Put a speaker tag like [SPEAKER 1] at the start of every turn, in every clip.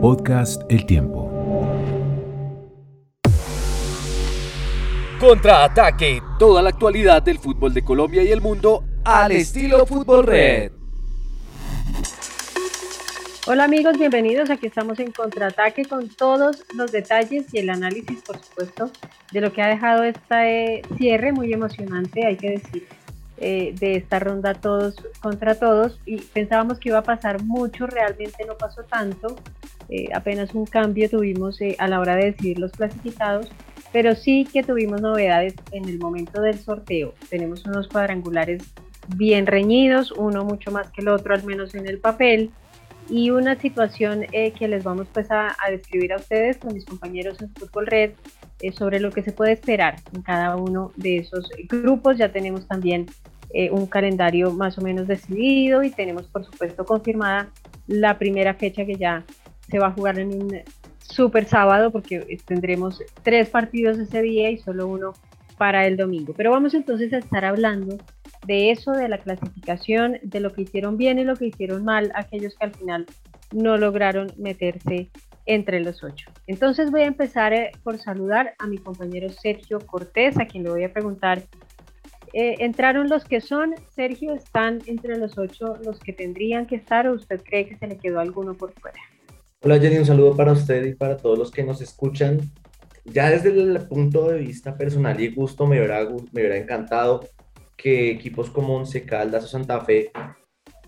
[SPEAKER 1] Podcast El Tiempo.
[SPEAKER 2] Contraataque, toda la actualidad del fútbol de Colombia y el mundo al estilo Fútbol Red.
[SPEAKER 3] Hola amigos, bienvenidos. Aquí estamos en Contraataque con todos los detalles y el análisis, por supuesto, de lo que ha dejado este cierre muy emocionante, hay que decir, eh, de esta ronda todos contra todos. Y pensábamos que iba a pasar mucho, realmente no pasó tanto. Eh, apenas un cambio tuvimos eh, a la hora de decidir los clasificados, pero sí que tuvimos novedades en el momento del sorteo. Tenemos unos cuadrangulares bien reñidos, uno mucho más que el otro, al menos en el papel, y una situación eh, que les vamos pues a, describir a ustedes con mis compañeros en Fútbol Red sobre lo que se puede esperar en cada uno de esos grupos. Ya tenemos también un calendario más o menos decidido y tenemos por supuesto confirmada la primera fecha que ya se va a jugar en un super sábado porque tendremos tres partidos ese día y solo uno para el domingo. Pero vamos entonces a estar hablando de eso, de la clasificación, de lo que hicieron bien y lo que hicieron mal aquellos que al final no lograron meterse entre los ocho. Entonces voy a empezar eh, por saludar a mi compañero Sergio Cortés, a quien le voy a preguntar, eh, ¿entraron los que son? Sergio, ¿están entre los ocho los que tendrían que estar o usted cree que se le quedó alguno por fuera?
[SPEAKER 4] Hola Jenny, un saludo para usted y para todos los que nos escuchan. Ya desde el punto de vista personal y gusto me hubiera, me hubiera encantado que equipos como Once Caldas o Santa Fe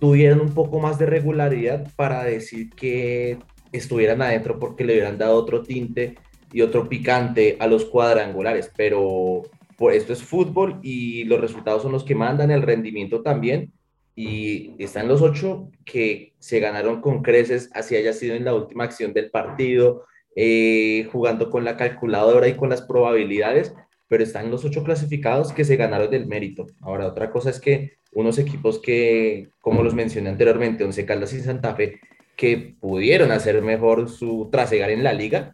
[SPEAKER 4] tuvieran un poco más de regularidad para decir que estuvieran adentro porque le hubieran dado otro tinte y otro picante a los cuadrangulares, pero por esto es fútbol y los resultados son los que mandan, el rendimiento también, y están los ocho que se ganaron con creces, así haya sido en la última acción del partido, eh, jugando con la calculadora y con las probabilidades, pero están los ocho clasificados que se ganaron del mérito. Ahora, otra cosa es que unos equipos que, como los mencioné anteriormente, Once Caldas y Santa Fe, que pudieron hacer mejor su trasegar en la liga,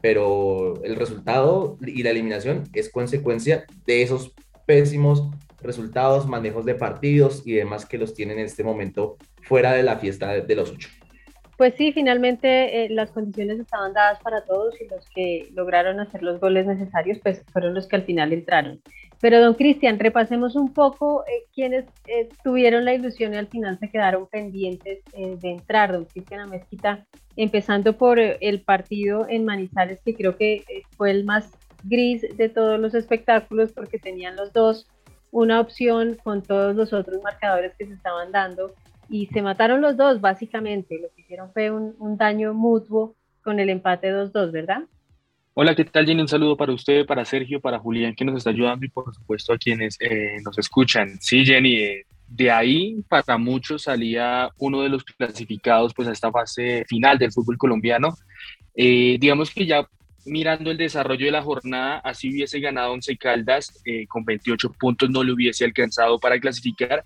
[SPEAKER 4] pero el resultado y la eliminación es consecuencia de esos pésimos resultados, manejos de partidos y demás que los tienen en este momento fuera de la fiesta de, los ocho.
[SPEAKER 3] Pues sí, finalmente eh, las condiciones estaban dadas para todos y los que lograron hacer los goles necesarios pues fueron los que al final entraron. Pero don Cristian, repasemos un poco eh, quienes eh, tuvieron la ilusión y al final se quedaron pendientes de entrar. Don Cristian Amezquita, empezando por el partido en Manizales, que creo que fue el más gris de todos los espectáculos porque tenían los dos una opción con todos los otros marcadores que se estaban dando y se mataron los dos básicamente. Lo que hicieron fue un, daño mutuo con el empate 2-2, ¿verdad?
[SPEAKER 5] Hola, ¿qué tal Jenny? Un saludo para usted, para Sergio, para Julián que nos está ayudando y por supuesto a quienes eh, nos escuchan. Sí, Jenny, eh, de ahí para muchos salía uno de los clasificados pues a esta fase final del fútbol colombiano. Eh, digamos que ya mirando el desarrollo de la jornada, así hubiese ganado Once Caldas, eh, con 28 puntos no le hubiese alcanzado para clasificar,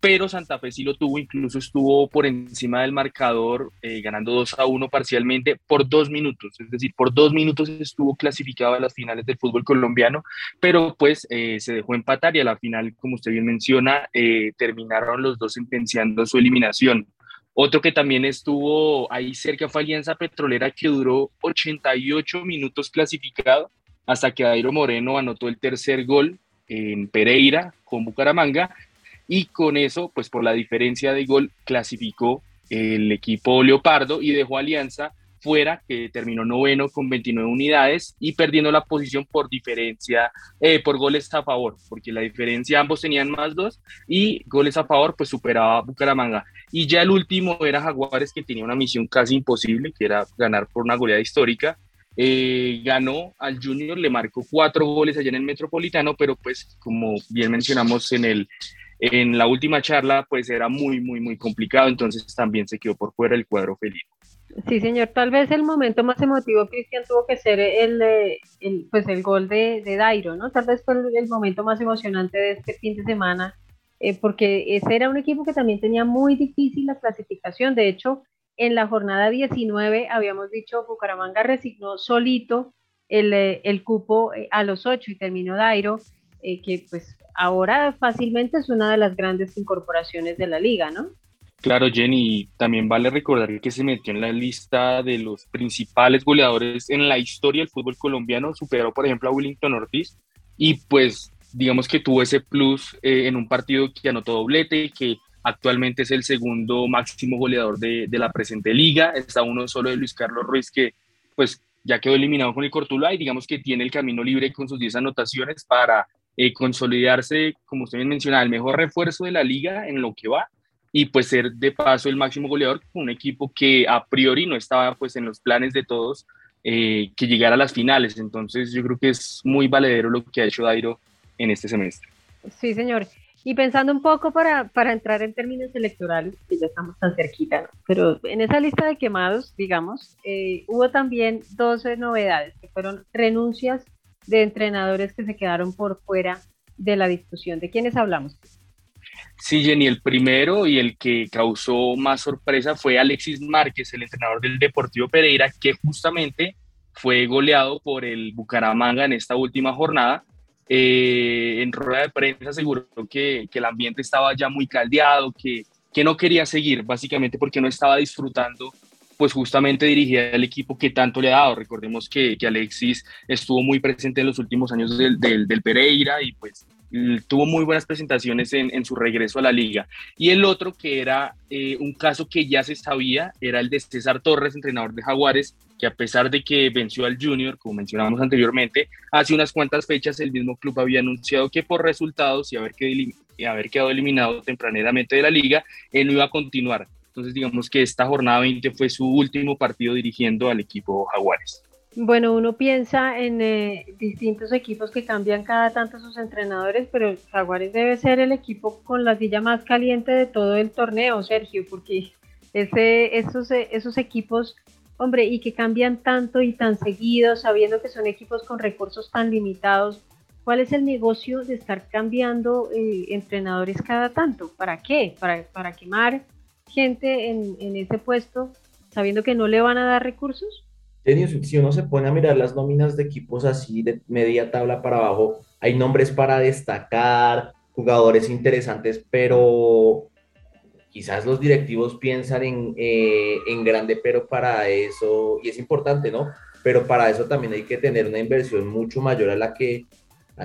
[SPEAKER 5] pero Santa Fe sí lo tuvo, incluso estuvo por encima del marcador, eh, ganando 2 a 1 parcialmente por dos minutos, es decir, por dos minutos estuvo clasificado a las finales del fútbol colombiano, pero pues eh, se dejó empatar y a la final, como usted bien menciona, terminaron los dos sentenciando su eliminación. Otro que también estuvo ahí cerca fue Alianza Petrolera, que duró 88 minutos clasificado hasta que Dairo Moreno anotó el tercer gol en Pereira con Bucaramanga. Y con eso, pues por la diferencia de gol, clasificó el equipo Leopardo y dejó Alianza fuera, que terminó noveno con 29 unidades y perdiendo la posición por diferencia, eh, por goles a favor, porque la diferencia ambos tenían más dos y goles a favor pues superaba Bucaramanga. Y ya el último era Jaguares que tenía una misión casi imposible, que era ganar por una goleada histórica. Eh, ganó al Junior, le marcó cuatro goles allá en el Metropolitano, pero pues como bien mencionamos en el en la última charla, pues era muy, muy, muy complicado, entonces también se quedó por fuera el cuadro felino.
[SPEAKER 3] Sí, señor. Tal vez el momento más emotivo, Cristian, tuvo que ser el, el, pues el gol de, de Dairo, ¿no? Tal vez fue el, momento más emocionante de este fin de semana, eh, porque ese era un equipo que también tenía muy difícil la clasificación. De hecho, en la jornada 19 habíamos dicho Bucaramanga resignó solito el, eh, el cupo eh, a los ocho y terminó Dairo, que pues ahora fácilmente es una de las grandes incorporaciones de la liga, ¿no?
[SPEAKER 5] Claro, Jenny, también vale recordar que se metió en la lista de los principales goleadores en la historia del fútbol colombiano, superó por ejemplo a Willington Ortiz y pues digamos que tuvo ese plus eh, en un partido que anotó doblete, que actualmente es el segundo máximo goleador de, la presente liga, está uno solo de Luis Carlos Ruiz que pues ya quedó eliminado con el Cortula y digamos que tiene el camino libre con sus 10 anotaciones para eh, consolidarse, como usted bien mencionaba, el mejor refuerzo de la liga en lo que va y pues ser de paso el máximo goleador un equipo que a priori no estaba pues en los planes de todos eh, que llegara a las finales. Entonces yo creo que es muy valedero lo que ha hecho Dairo en este semestre.
[SPEAKER 3] Sí, señor. Y pensando un poco para, para entrar en términos electorales, que ya estamos tan cerquita, pero en esa lista de quemados, digamos, eh, hubo también 12 novedades, que fueron renuncias de entrenadores que se quedaron por fuera de la discusión. ¿De quiénes hablamos?
[SPEAKER 5] Sí, Jenny, el primero y el que causó más sorpresa fue Alexis Márquez, el entrenador del Deportivo Pereira, que justamente fue goleado por el Bucaramanga en esta última jornada. Eh, en rueda de prensa aseguró que, el ambiente estaba ya muy caldeado, que, que no quería seguir, básicamente porque no estaba disfrutando pues justamente dirigía el equipo que tanto le ha dado. Recordemos que, que Alexis estuvo muy presente en los últimos años del, del, del Pereira y pues tuvo muy buenas presentaciones en, su regreso a la liga. Y el otro, que era eh, un caso que ya se sabía, era el de César Torres, entrenador de Jaguares, que a pesar de que venció al Junior, como mencionábamos anteriormente, hace unas cuantas fechas el mismo club había anunciado que por resultados y haber, que, haber quedado eliminado tempraneramente de la liga, él no iba a continuar. Entonces digamos que esta jornada 20 fue su último partido dirigiendo al equipo Jaguares.
[SPEAKER 3] Bueno, uno piensa en eh, distintos equipos que cambian cada tanto sus entrenadores, pero Jaguares debe ser el equipo con la silla más caliente de todo el torneo, Sergio, porque ese, esos, esos equipos, hombre, y que cambian tanto y tan seguido, sabiendo que son equipos con recursos tan limitados, ¿cuál es el negocio de estar cambiando eh, entrenadores cada tanto? ¿Para qué? ¿Para, quemar gente en, en ese puesto sabiendo que no le van a dar recursos?
[SPEAKER 4] Si uno se pone a mirar las nóminas de equipos así de media tabla para abajo, hay nombres para destacar, jugadores interesantes, pero quizás los directivos piensan en, eh, en grande, pero para eso, y es importante, ¿no? Pero para eso también hay que tener una inversión mucho mayor a la que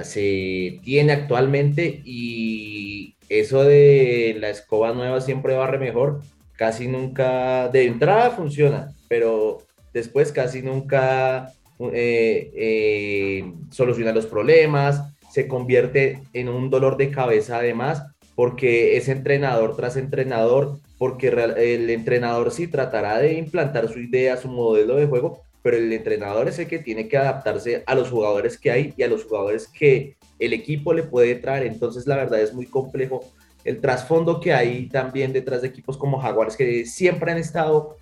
[SPEAKER 4] se tiene actualmente y eso de la escoba nueva siempre barre mejor, casi nunca de entrada funciona, pero después casi nunca eh, eh, soluciona los problemas, se convierte en un dolor de cabeza además, porque es entrenador tras entrenador, porque el entrenador sí tratará de implantar su idea, su modelo de juego, pero el entrenador es el que tiene que adaptarse a los jugadores que hay y a los jugadores que el equipo le puede traer. Entonces, la verdad es muy complejo el trasfondo que hay también detrás de equipos como Jaguares, que siempre han estado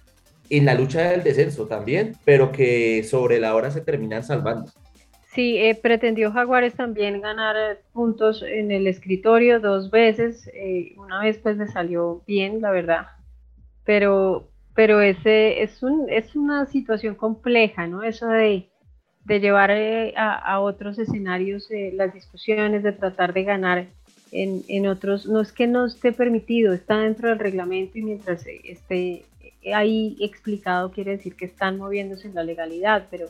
[SPEAKER 4] en la lucha del descenso también, pero que sobre la hora se terminan salvando.
[SPEAKER 3] Sí, eh, pretendió Jaguares también ganar eh, puntos en el escritorio dos veces, eh, una vez pues le salió bien, la verdad, pero, pero ese es, un, es una situación compleja, ¿no? Eso de, de llevar a, a, otros escenarios las discusiones, de tratar de ganar en, en, otros, no es que no esté permitido, está dentro del reglamento y mientras esté ahí explicado quiere decir que están moviéndose en la legalidad, pero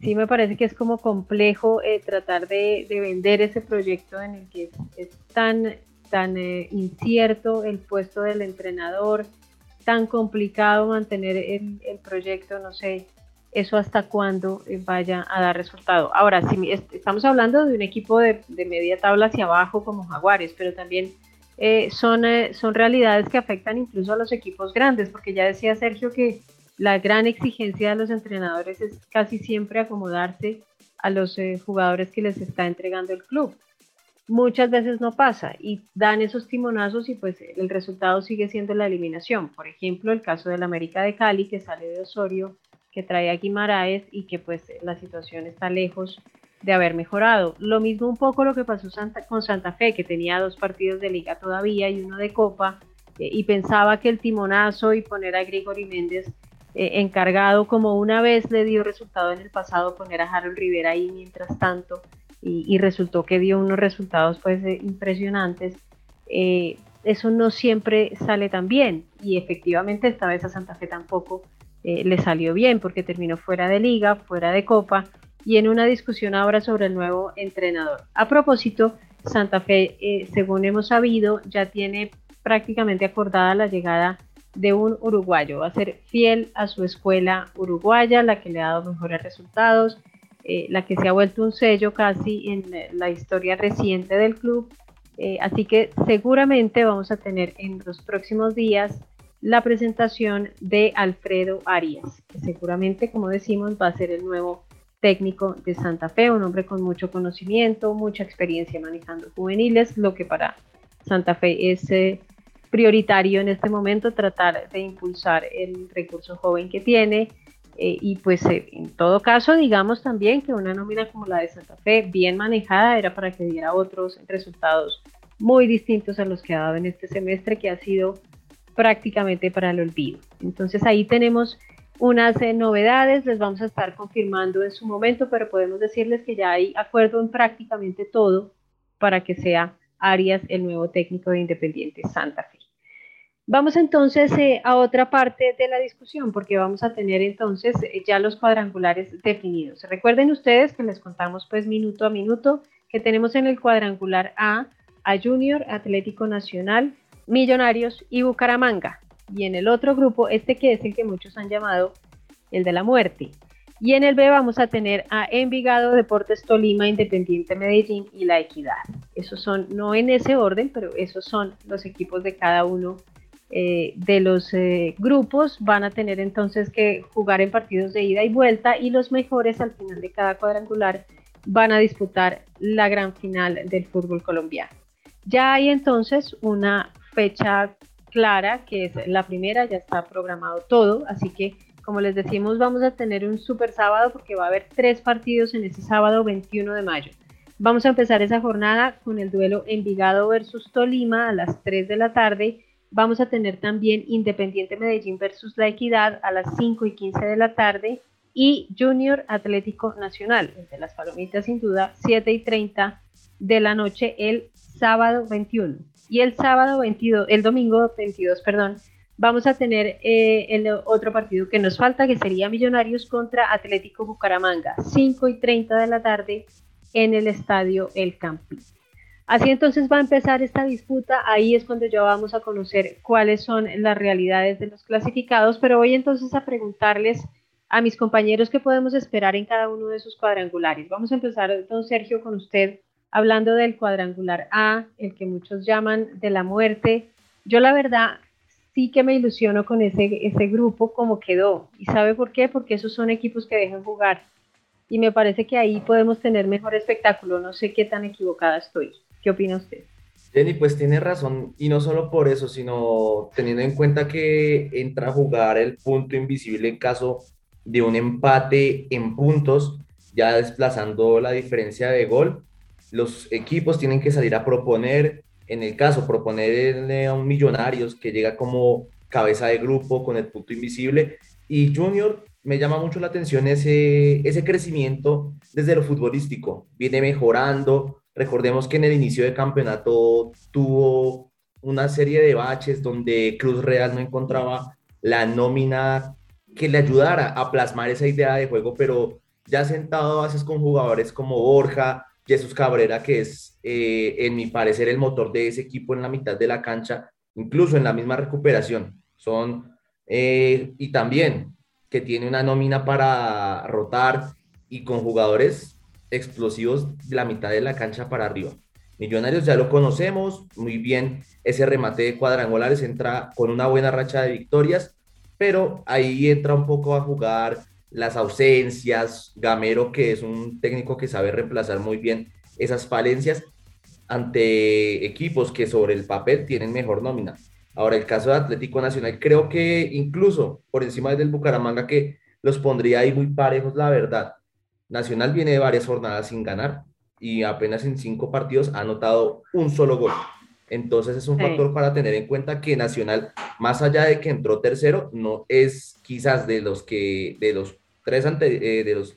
[SPEAKER 3] sí me parece que es como complejo eh, tratar de, vender ese proyecto en el que es, tan, tan eh, incierto el puesto del entrenador, tan complicado mantener el, proyecto, no sé, eso hasta cuándo eh, vaya a dar resultado. Ahora, si estamos hablando de un equipo de, de media tabla hacia abajo como Jaguares, pero también eh, son, eh, son realidades que afectan incluso a los equipos grandes, porque ya decía Sergio que la gran exigencia de los entrenadores es casi siempre acomodarse a los eh, jugadores que les está entregando el club. muchas veces no pasa y dan esos timonazos y pues el resultado sigue siendo la eliminación. Por ejemplo, el caso del América de Cali que sale de Osorio, que trae a Guimaraes y que pues la situación está lejos de haber mejorado. Lo mismo un poco lo que pasó con Santa Fe, que tenía dos partidos de liga todavía y uno de copa, eh, y pensaba que el timonazo y poner a Grigori Méndez eh, encargado, como una vez le dio resultado en el pasado, poner a Harold Rivera ahí mientras tanto, y, resultó que dio unos resultados pues eh, impresionantes. eso no siempre sale tan bien, y efectivamente esta vez a Santa Fe tampoco le salió bien, porque terminó fuera de liga, fuera de copa, y en una discusión ahora sobre el nuevo entrenador. A propósito, Santa Fe, eh, según hemos sabido, ya tiene prácticamente acordada la llegada de un uruguayo. Va a ser fiel a su escuela uruguaya, la que le ha dado mejores resultados, eh, la que se ha vuelto un sello casi en la historia reciente del club. Eh, así que seguramente vamos a tener en los próximos días la presentación de Alfredo Arias, que seguramente, como decimos, va a ser el nuevo técnico de Santa Fe, un hombre con mucho conocimiento, mucha experiencia manejando juveniles, lo que para Santa Fe es eh, prioritario en este momento, tratar de impulsar el recurso joven que tiene. Eh, y pues eh, en todo caso, digamos también que una nómina como la de Santa Fe, bien manejada, era para que diera otros resultados muy distintos a los que ha dado en este semestre, que ha sido prácticamente para el olvido. Entonces ahí tenemos unas novedades, les vamos a estar confirmando en su momento, pero podemos decirles que ya hay acuerdo en prácticamente todo para que sea Arias el nuevo técnico de Independiente Santa Fe. Vamos entonces eh, a otra parte de la discusión, porque vamos a tener entonces eh, ya los cuadrangulares definidos. Recuerden ustedes que les contamos pues minuto a minuto que tenemos en el cuadrangular A a Junior, Atlético Nacional, Millonarios y Bucaramanga y en el otro grupo, este que es el que muchos han llamado el de la muerte. Y en el B vamos a tener a Envigado, Deportes Tolima, Independiente Medellín y La Equidad. Esos son, no en ese orden, pero esos son los equipos de cada uno eh, de los eh, grupos. Van a tener entonces que jugar en partidos de ida y vuelta y los mejores al final de cada cuadrangular van a disputar la gran final del fútbol colombiano. Ya hay entonces una fecha clara, que es la primera, ya está programado todo, así que como les decimos vamos a tener un super sábado porque va a haber tres partidos en ese sábado 21 de mayo. Vamos a empezar esa jornada con el duelo Envigado versus Tolima a las 3 de la tarde. Vamos a tener también Independiente Medellín versus La Equidad a las 5 y 15 de la tarde y Junior Atlético Nacional, de las palomitas sin duda, 7 y 30 de la noche el sábado 21. Y el sábado 22, el domingo 22, perdón, vamos a tener eh, el otro partido que nos falta, que sería Millonarios contra Atlético Bucaramanga, 5 y 30 de la tarde en el estadio El Campín. Así entonces va a empezar esta disputa, ahí es cuando ya vamos a conocer cuáles son las realidades de los clasificados, pero voy entonces a preguntarles a mis compañeros qué podemos esperar en cada uno de sus cuadrangulares. Vamos a empezar, don Sergio, con usted hablando del cuadrangular A, el que muchos llaman de la muerte. Yo la verdad sí que me ilusiono con ese, ese grupo como quedó. ¿Y sabe por qué? Porque esos son equipos que dejan jugar. Y me parece que ahí podemos tener mejor espectáculo. No sé qué tan equivocada estoy. ¿Qué opina usted?
[SPEAKER 4] Jenny, pues tiene razón, y no solo por eso, sino teniendo en cuenta que entra a jugar el punto invisible en caso de un empate en puntos, ya desplazando la diferencia de gol, los equipos tienen que salir a proponer, en el caso, proponerle a un Millonarios que llega como cabeza de grupo con el punto invisible. Y Junior me llama mucho la atención ese, ese crecimiento desde lo futbolístico. Viene mejorando. Recordemos que en el inicio del campeonato tuvo una serie de baches donde Cruz Real no encontraba la nómina que le ayudara a plasmar esa idea de juego, pero ya sentado a veces con jugadores como Borja, Jesús Cabrera, que es, eh, en mi parecer, el motor de ese equipo en la mitad de la cancha, incluso en la misma recuperación. Son, eh, y también que tiene una nómina para rotar y con jugadores explosivos de la mitad de la cancha para arriba. Millonarios ya lo conocemos muy bien, ese remate de cuadrangulares entra con una buena racha de victorias, pero ahí entra un poco a jugar las ausencias, Gamero, que es un técnico que sabe reemplazar muy bien esas falencias. ante equipos que sobre el papel tienen mejor nómina. Ahora, el caso de Atlético Nacional, creo que incluso por encima del Bucaramanga, que los pondría ahí muy parejos, la verdad. Nacional viene de varias jornadas sin ganar y apenas en cinco partidos ha anotado un solo gol. Entonces es un factor para tener en cuenta que Nacional, más allá de que entró tercero, no es quizás de los que, de los tres ante, eh, de los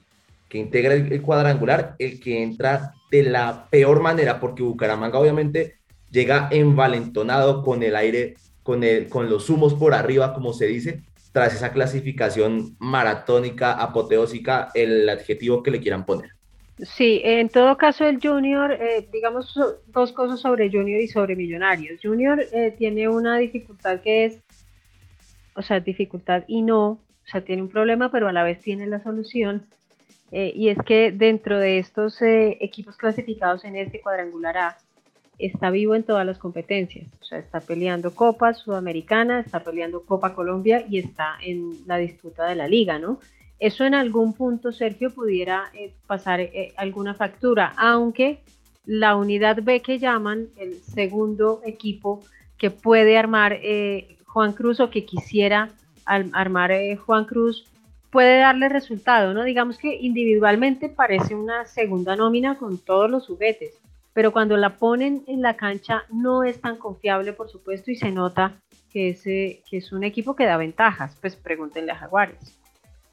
[SPEAKER 4] que integra el, cuadrangular, el que entra de la peor manera, porque Bucaramanga obviamente llega envalentonado con el aire, con, el, con los humos por arriba, como se dice, tras esa clasificación maratónica, apoteósica, el adjetivo que le quieran poner.
[SPEAKER 3] Sí, en todo caso el Junior, eh, digamos dos cosas sobre Junior y sobre Millonarios. Junior eh, tiene una dificultad que es, o sea, dificultad y no, o sea, tiene un problema, pero a la vez tiene la solución. Eh, y es que dentro de estos equipos clasificados en este cuadrangular A, está vivo en todas las competencias. O sea, está peleando Copa Sudamericana, está peleando Copa Colombia y está en la disputa de la liga, ¿no? Eso en algún punto, Sergio, pudiera eh, pasar eh, alguna factura, aunque la unidad B que llaman el segundo equipo que puede armar eh, Juan Cruz o que quisiera armar Juan Cruz puede darle resultado, ¿no? Digamos que individualmente parece una segunda nómina con todos los juguetes, pero cuando la ponen en la cancha no es tan confiable, por supuesto, y se nota que es, que es un equipo que da ventajas, pues pregúntenle a Jaguares.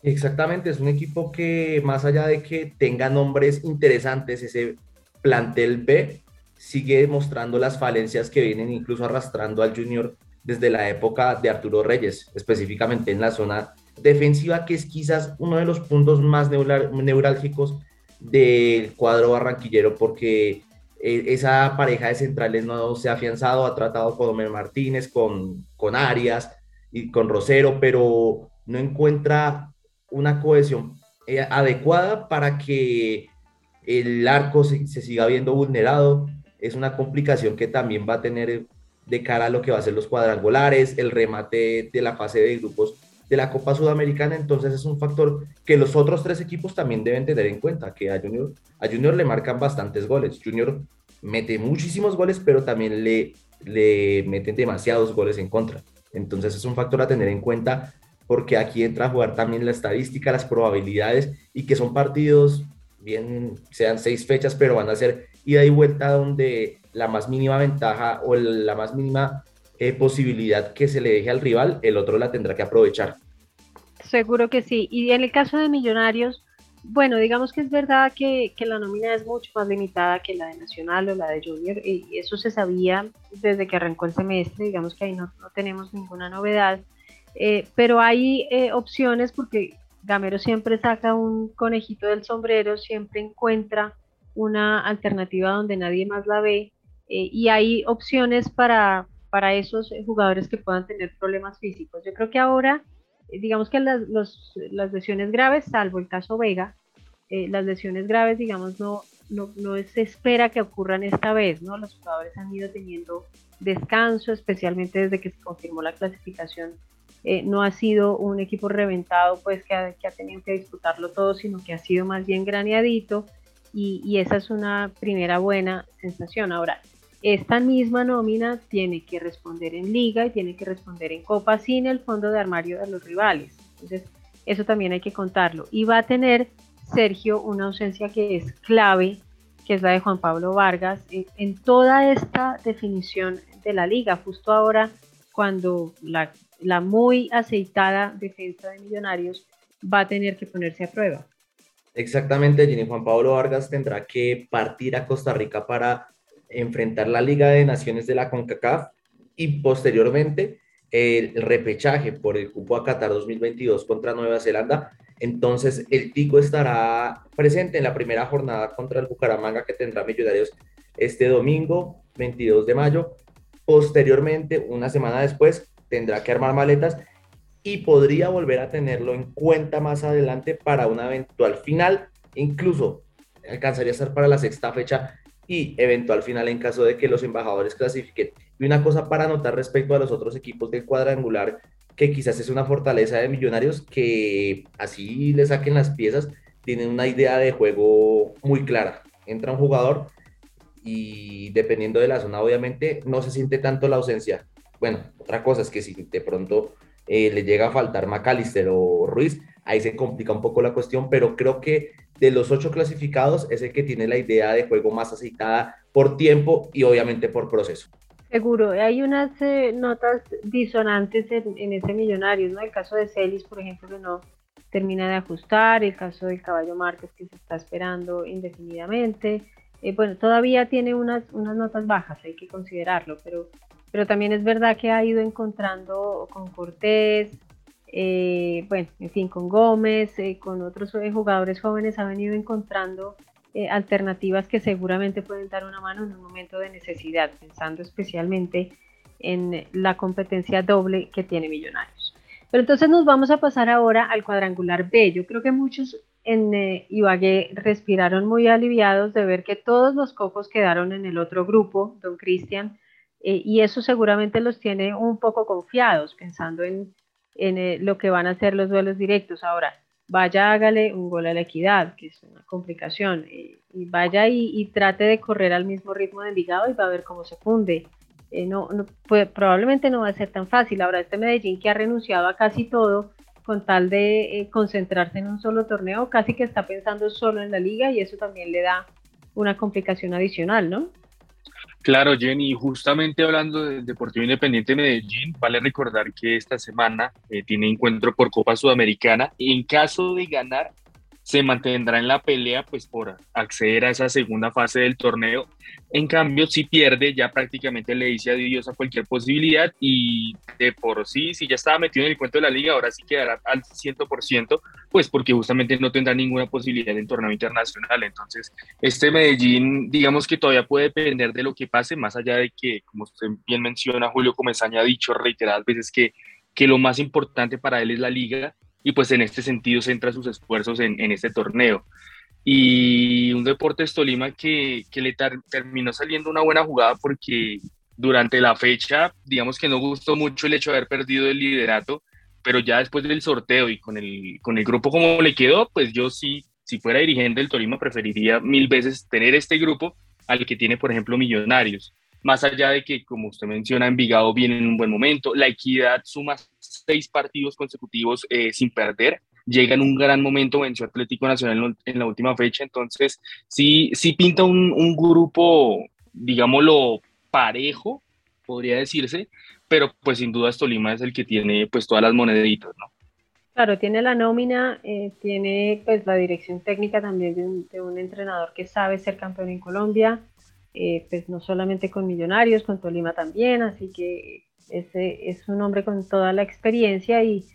[SPEAKER 4] Exactamente, es un equipo que más allá de que tenga nombres interesantes, ese plantel B sigue mostrando las falencias que vienen incluso arrastrando al Junior desde la época de Arturo Reyes, específicamente en la zona defensiva, que es quizás uno de los puntos más neurálgicos del cuadro barranquillero, porque eh, esa pareja de centrales no se ha afianzado, ha tratado con Omer Martínez, con, con Arias y con Rosero, pero no encuentra una cohesión eh, adecuada para que el arco se, siga viendo vulnerado. Es una complicación que también va a tener de cara a lo que va a ser los cuadrangulares, el remate de la fase de grupos de la Copa Sudamericana, entonces es un factor que los otros tres equipos también deben tener en cuenta, que a Junior, le marcan bastantes goles. Junior mete muchísimos goles, pero también le, le meten demasiados goles en contra. Entonces es un factor a tener en cuenta porque aquí entra a jugar también la estadística, las probabilidades y que son partidos, bien sean seis fechas, pero van a ser ida y vuelta donde la más mínima ventaja o la más mínima eh, posibilidad que se le deje al rival, el otro la tendrá que aprovechar.
[SPEAKER 3] Seguro que sí. Y en el caso de Millonarios, bueno, digamos que es verdad que, que, la nómina es mucho más limitada que la de Nacional o la de Junior, y eso se sabía desde que arrancó el semestre, digamos que ahí no, no tenemos ninguna novedad. Eh, pero hay eh, opciones porque Gamero siempre saca un conejito del sombrero, siempre encuentra una alternativa donde nadie más la ve eh, y hay opciones para, para esos jugadores que puedan tener problemas físicos. Yo creo que ahora, digamos que las, las lesiones graves, salvo el caso Vega, las lesiones graves, digamos, no, no, no se espera que ocurran esta vez, ¿no? Los jugadores han ido teniendo descanso, especialmente desde que se confirmó la clasificación eh, no ha sido un equipo reventado, pues que ha, tenido que disputarlo todo, sino que ha sido más bien graneadito y, esa es una primera buena sensación. Ahora, esta misma nómina tiene que responder en liga y tiene que responder en copa sin el fondo de armario de los rivales. Entonces, eso también hay que contarlo. Y va a tener Sergio una ausencia que es clave, que es la de Juan Pablo Vargas, en, toda esta definición de la liga. Justo ahora, cuando la muy aceitada defensa de Millonarios va a tener que ponerse a prueba.
[SPEAKER 4] Exactamente, Ginny Juan Pablo Vargas tendrá que partir a Costa Rica para enfrentar la Liga de Naciones de la CONCACAF y posteriormente el repechaje por el cupo a Qatar 2022 contra Nueva Zelanda. Entonces el Tico estará presente en la primera jornada contra el Bucaramanga que tendrá Millonarios este domingo 22 de mayo. Posteriormente, una semana después, tendrá que armar maletas y podría volver a tenerlo en cuenta más adelante para una eventual final, incluso alcanzaría a estar para la sexta fecha y eventual final en caso de que los embajadores clasifiquen. Y una cosa para notar respecto a los otros equipos del cuadrangular, que quizás es una fortaleza de millonarios, que así le saquen las piezas, tienen una idea de juego muy clara. Entra un jugador y dependiendo de la zona, obviamente, no se siente tanto la ausencia. Bueno, otra cosa es que si de pronto eh, le llega a faltar McAllister o Ruiz, ahí se complica un poco la cuestión, pero creo que de los ocho clasificados es el que tiene la idea de juego más aceitada por tiempo y obviamente por proceso.
[SPEAKER 3] Seguro, hay unas eh, notas disonantes en, ese millonario, ¿no? El caso de Celis, por ejemplo, que no termina de ajustar, el caso del caballo Márquez que se está esperando indefinidamente. Eh, bueno, todavía tiene unas, unas notas bajas, hay que considerarlo, pero pero también es verdad que ha ido encontrando con Cortés, eh, bueno, en fin, con Gómez, eh, con otros eh, jugadores jóvenes, ha venido encontrando alternativas que seguramente pueden dar una mano en un momento de necesidad, pensando especialmente en la competencia doble que tiene Millonarios. Pero entonces nos vamos a pasar ahora al cuadrangular B. Yo creo que muchos en Ibagué respiraron muy aliviados de ver que todos los cocos quedaron en el otro grupo, don Cristian, eh, y eso seguramente los tiene un poco confiados, pensando en, eh, lo que van a ser los duelos directos. Ahora, vaya, hágale un gol a la equidad, que es una complicación, eh, y vaya y, trate de correr al mismo ritmo de Envigado y va a ver cómo se funde. no, pues, probablemente no va a ser tan fácil. Ahora, este Medellín que ha renunciado a casi todo con tal de concentrarse en un solo torneo, casi que está pensando solo en la liga y eso también le da una complicación adicional, ¿no?
[SPEAKER 5] Claro, Jenny, justamente hablando del Deportivo Independiente de Medellín, vale recordar que esta semana eh, tiene encuentro por Copa Sudamericana. En caso de ganar, se mantendrá en la pelea pues por acceder a esa segunda fase del torneo. En cambio, si pierde, ya prácticamente le dice adiós a cualquier posibilidad y de por sí, si ya estaba metido en el cuento de la liga, ahora sí quedará al 100%, pues porque justamente no tendrá ninguna posibilidad en torneo internacional. Entonces, este Medellín, digamos que todavía puede depender de lo que pase, más allá de que, como usted bien menciona, Julio Comesaña ha dicho reiteradas veces que, que lo más importante para él es la liga y pues en este sentido centra sus esfuerzos en, en este torneo. Y un Deportes Tolima que, que le terminó saliendo una buena jugada porque durante la fecha, digamos que no gustó mucho el hecho de haber perdido el liderato, pero ya después del sorteo y con el, con el grupo como le quedó, pues yo sí, si fuera dirigente del Tolima, preferiría mil veces tener este grupo al que tiene, por ejemplo, Millonarios más allá de que, como usted menciona, Envigado viene en un buen momento, la equidad suma seis partidos consecutivos eh, sin perder, llega en un gran momento, venció Atlético Nacional en, la última fecha, entonces sí, sí pinta un, un, grupo, digámoslo, parejo, podría decirse, pero pues sin duda Tolima es el que tiene pues todas las moneditas, ¿no?
[SPEAKER 3] Claro, tiene la nómina, eh, tiene pues la dirección técnica también de un entrenador que sabe ser campeón en Colombia, eh, pues no solamente con Millonarios, con Tolima también, así que ese es un hombre con toda la experiencia y,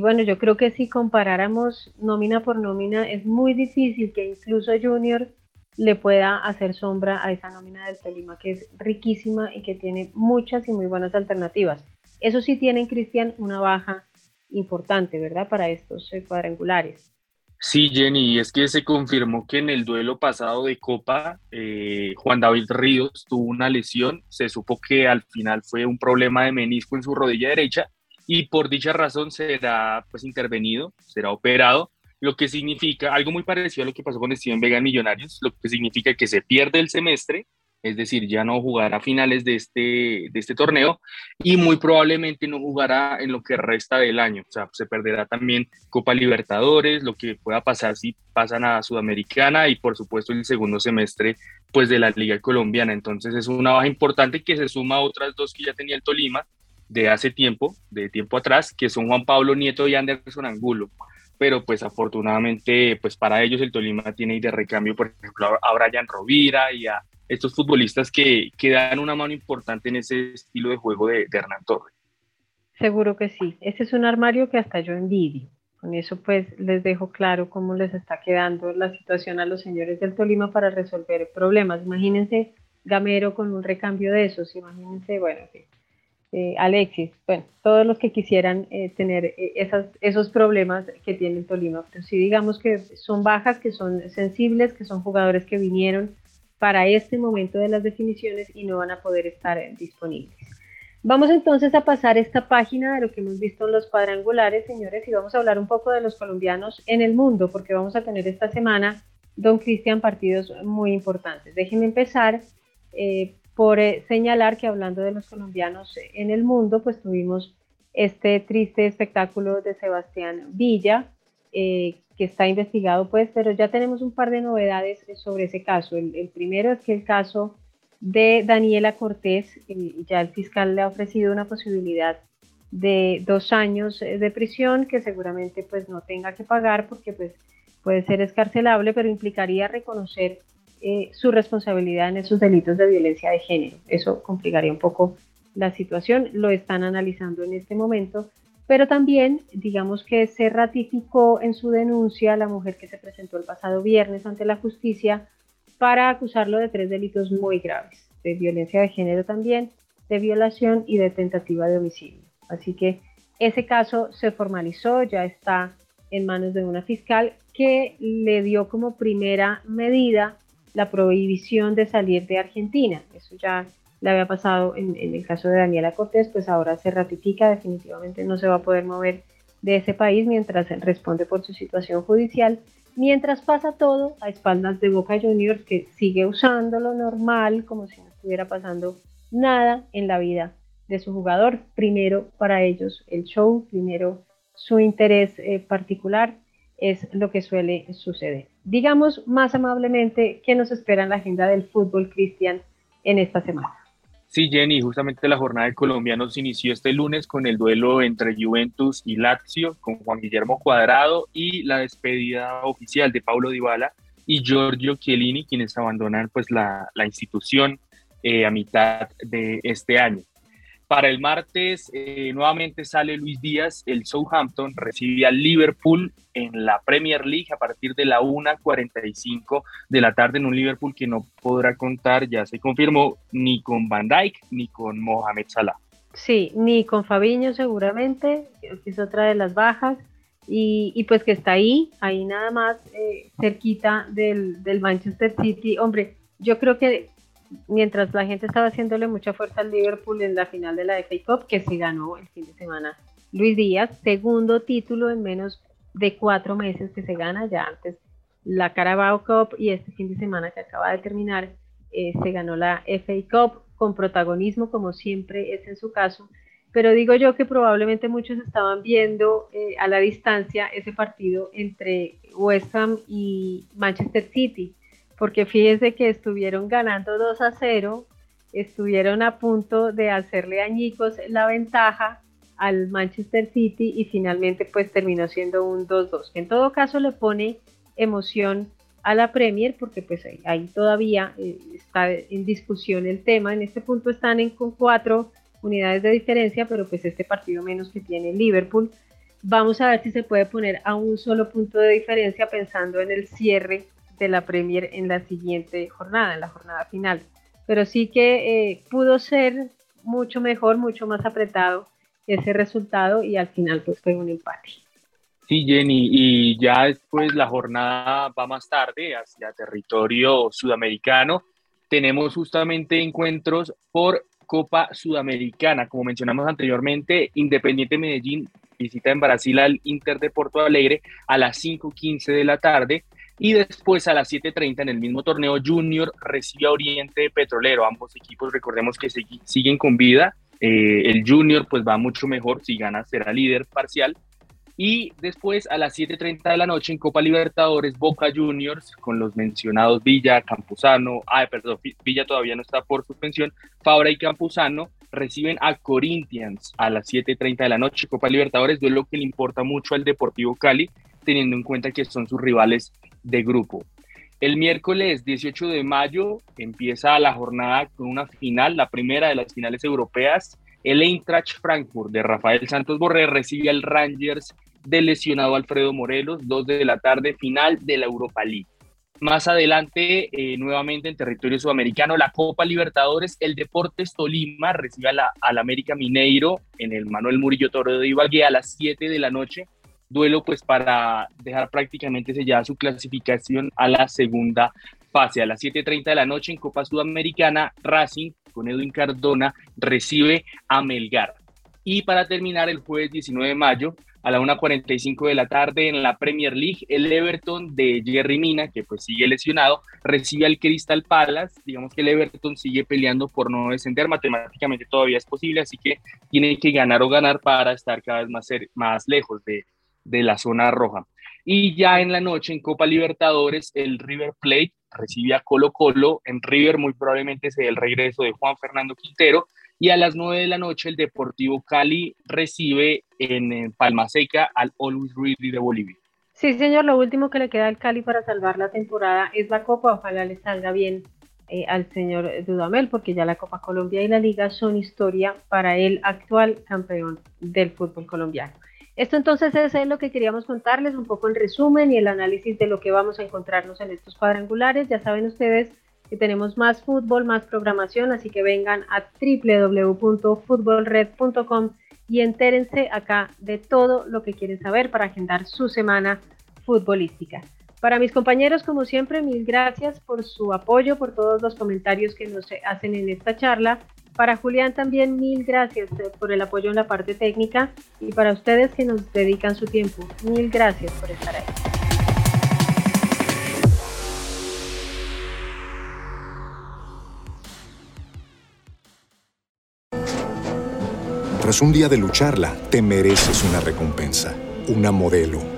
[SPEAKER 3] bueno, yo creo que si comparáramos nómina por nómina, es muy difícil que incluso Junior le pueda hacer sombra a esa nómina del Tolima, que es riquísima y que tiene muchas y muy buenas alternativas. Eso sí tienen, Cristian, una baja importante, ¿verdad? Para estos eh, cuadrangulares.
[SPEAKER 5] Sí, Jenny, es que se confirmó que en el duelo pasado de Copa, eh, Juan David Ríos tuvo una lesión. Se supo que al final fue un problema de menisco en su rodilla derecha y por dicha razón será pues intervenido, será operado, lo que significa algo muy parecido a lo que pasó con Steven Vega Millonarios, lo que significa que se pierde el semestre es decir, ya no jugará a finales de este, de este torneo y muy probablemente no jugará en lo que resta del año. O sea, se perderá también Copa Libertadores, lo que pueda pasar si pasan a Sudamericana y por supuesto el segundo semestre pues de la Liga Colombiana. Entonces es una baja importante que se suma a otras dos que ya tenía el Tolima de hace tiempo, de tiempo atrás, que son Juan Pablo Nieto y Anderson Angulo pero pues afortunadamente pues para ellos el Tolima tiene de recambio por ejemplo a Brian Rovira y a estos futbolistas que, que, dan una mano importante en ese estilo de juego de, Hernán Torres.
[SPEAKER 3] Seguro que sí. Ese es un armario que hasta yo envidio. Con eso pues les dejo claro cómo les está quedando la situación a los señores del Tolima para resolver problemas. Imagínense Gamero con un recambio de esos, imagínense, bueno, eh, Alexis, bueno, todos los que quisieran eh, tener eh, esas, esos problemas que tiene el Tolima, pero sí digamos que son bajas, que son sensibles, que son jugadores que vinieron para este momento de las definiciones y no van a poder estar disponibles. Vamos entonces a pasar esta página de lo que hemos visto en los cuadrangulares, señores, y vamos a hablar un poco de los colombianos en el mundo, porque vamos a tener esta semana, don Cristian, partidos muy importantes. Déjenme empezar eh, por eh, señalar que hablando de los colombianos en el mundo, pues tuvimos este triste espectáculo de Sebastián Villa, que está investigado, pues, pero ya tenemos un par de novedades sobre ese caso. El, primero es que el caso de Daniela Cortés, ya el fiscal le ha ofrecido una posibilidad de dos años de prisión que seguramente pues no tenga que pagar porque pues puede ser escarcelable, pero implicaría reconocer eh, su responsabilidad en esos delitos de violencia de género. Eso complicaría un poco la situación, lo están analizando en este momento, pero también digamos que se ratificó en su denuncia la mujer que se presentó el pasado viernes ante la justicia para acusarlo de tres delitos muy graves, de violencia de género también, de violación y de tentativa de homicidio. Así que ese caso se formalizó, ya está en manos de una fiscal que le dio como primera medida la prohibición de salir de Argentina. Eso ya le había pasado en, el caso de Daniela Cortés, pues ahora se ratifica, definitivamente no se va a poder mover de ese país mientras responde por su situación judicial, mientras pasa todo a espaldas de Boca Juniors, que sigue usando lo normal, como si no estuviera pasando nada en la vida de su jugador. Primero para ellos el show, primero su interés eh, particular es lo que suele suceder. Digamos más amablemente qué nos espera en la agenda del fútbol cristian en esta semana.
[SPEAKER 5] Sí, Jenny, justamente la jornada de colombianos inició este lunes con el duelo entre Juventus y Lazio, con Juan Guillermo Cuadrado y la despedida oficial de Paulo Dybala y Giorgio Chiellini, quienes abandonan pues, la, la institución eh, a mitad de este año. Para el martes eh, nuevamente sale Luis Díaz, el Southampton recibe al Liverpool en la Premier League a partir de la 1.45 de la tarde en un Liverpool que no podrá contar, ya se confirmó, ni con Van Dijk ni con Mohamed Salah.
[SPEAKER 3] Sí, ni con Fabiño seguramente, que es otra de las bajas, y, pues que está ahí, ahí nada más eh, cerquita del, del Manchester City. Hombre, yo creo que mientras la gente estaba haciéndole mucha fuerza al Liverpool en la final de la FA Cup, que se ganó el fin de semana Luis Díaz, segundo título en menos de cuatro meses que se gana, ya antes la Carabao Cup y este fin de semana que acaba de terminar eh, se ganó la FA Cup con protagonismo como siempre es en su caso, pero digo yo que probablemente muchos estaban viendo eh, a la distancia ese partido entre West Ham y Manchester City porque fíjese que estuvieron ganando 2 a 0, estuvieron a punto de hacerle añicos la ventaja al Manchester City y finalmente pues terminó siendo un 2-2. En todo caso le pone emoción a la Premier porque pues ahí, todavía eh, está en discusión el tema. En este punto están en, con cuatro unidades de diferencia, pero pues este partido menos que tiene Liverpool. Vamos a ver si se puede poner a un solo punto de diferencia pensando en el cierre de la Premier en la siguiente jornada, en la jornada final. Pero sí que eh, pudo ser mucho mejor, mucho más apretado ese resultado y al final pues fue un empate.
[SPEAKER 5] Sí, Jenny, y ya después la jornada va más tarde hacia territorio sudamericano. Tenemos justamente encuentros por Copa Sudamericana. Como mencionamos anteriormente, Independiente Medellín visita en Brasil al Inter de Porto Alegre a las 5.15 de la tarde y después a las 7.30 en el mismo torneo Junior recibe a Oriente Petrolero. Ambos equipos recordemos que siguen con vida. Eh, el Junior pues va mucho mejor, si gana será líder parcial. Y después a las 7.30 de la noche en Copa Libertadores, Boca Juniors con los mencionados Villa, Campuzano, ah, perdón, Villa todavía no está por suspensión, Fabra y Campuzano reciben a Corinthians a las 7.30 de la noche, Copa Libertadores, duelo que le importa mucho al Deportivo Cali, teniendo en cuenta que son sus rivales de grupo. El miércoles 18 de mayo empieza la jornada con una final, la primera de las finales europeas. El Eintracht Frankfurt de Rafael Santos Borré recibe al Rangers del lesionado Alfredo Morelos, dos de la tarde, final de la Europa League. Más adelante, eh, nuevamente en territorio sudamericano, la Copa Libertadores, el Deportes Tolima recibe al América Mineiro en el Manuel Murillo Toro de Ibagué a las 7 de la noche duelo pues para dejar prácticamente sellada su clasificación a la segunda fase. A las 7.30 de la noche en Copa Sudamericana, Racing con Edwin Cardona recibe a Melgar. Y para terminar, el jueves 19 de mayo, a la 1.45 de la tarde en la Premier League, el Everton de Jerry Mina, que pues sigue lesionado, recibe al Crystal Palace. Digamos que el Everton sigue peleando por no descender, matemáticamente todavía es posible, así que tiene que ganar o ganar para estar cada vez más, más lejos de, de la zona roja. Y ya en la noche en Copa Libertadores, el River Plate recibe a Colo Colo. En River muy probablemente sea el regreso de Juan Fernando Quintero. Y a las 9 de la noche el Deportivo Cali recibe en Palma Seca al Always Ready de Bolivia.
[SPEAKER 3] Sí, señor, lo último que le queda al Cali para salvar la temporada es la Copa. Ojalá le salga bien eh, al señor Dudamel, porque ya la Copa Colombia y la Liga son historia para el actual campeón del fútbol colombiano. Esto entonces es lo que queríamos contarles, un poco en resumen y el análisis de lo que vamos a encontrarnos en estos cuadrangulares. Ya saben ustedes que tenemos más fútbol, más programación, así que vengan a www.futbolred.com y entérense acá de todo lo que quieren saber para agendar su semana futbolística. Para mis compañeros, como siempre, mil gracias por su apoyo, por todos los comentarios que nos hacen en esta charla. Para Julián también mil gracias eh, por el apoyo en la parte técnica y para ustedes que nos dedican su tiempo, mil gracias por estar ahí.
[SPEAKER 6] Tras un día de lucharla, te mereces una recompensa, una modelo,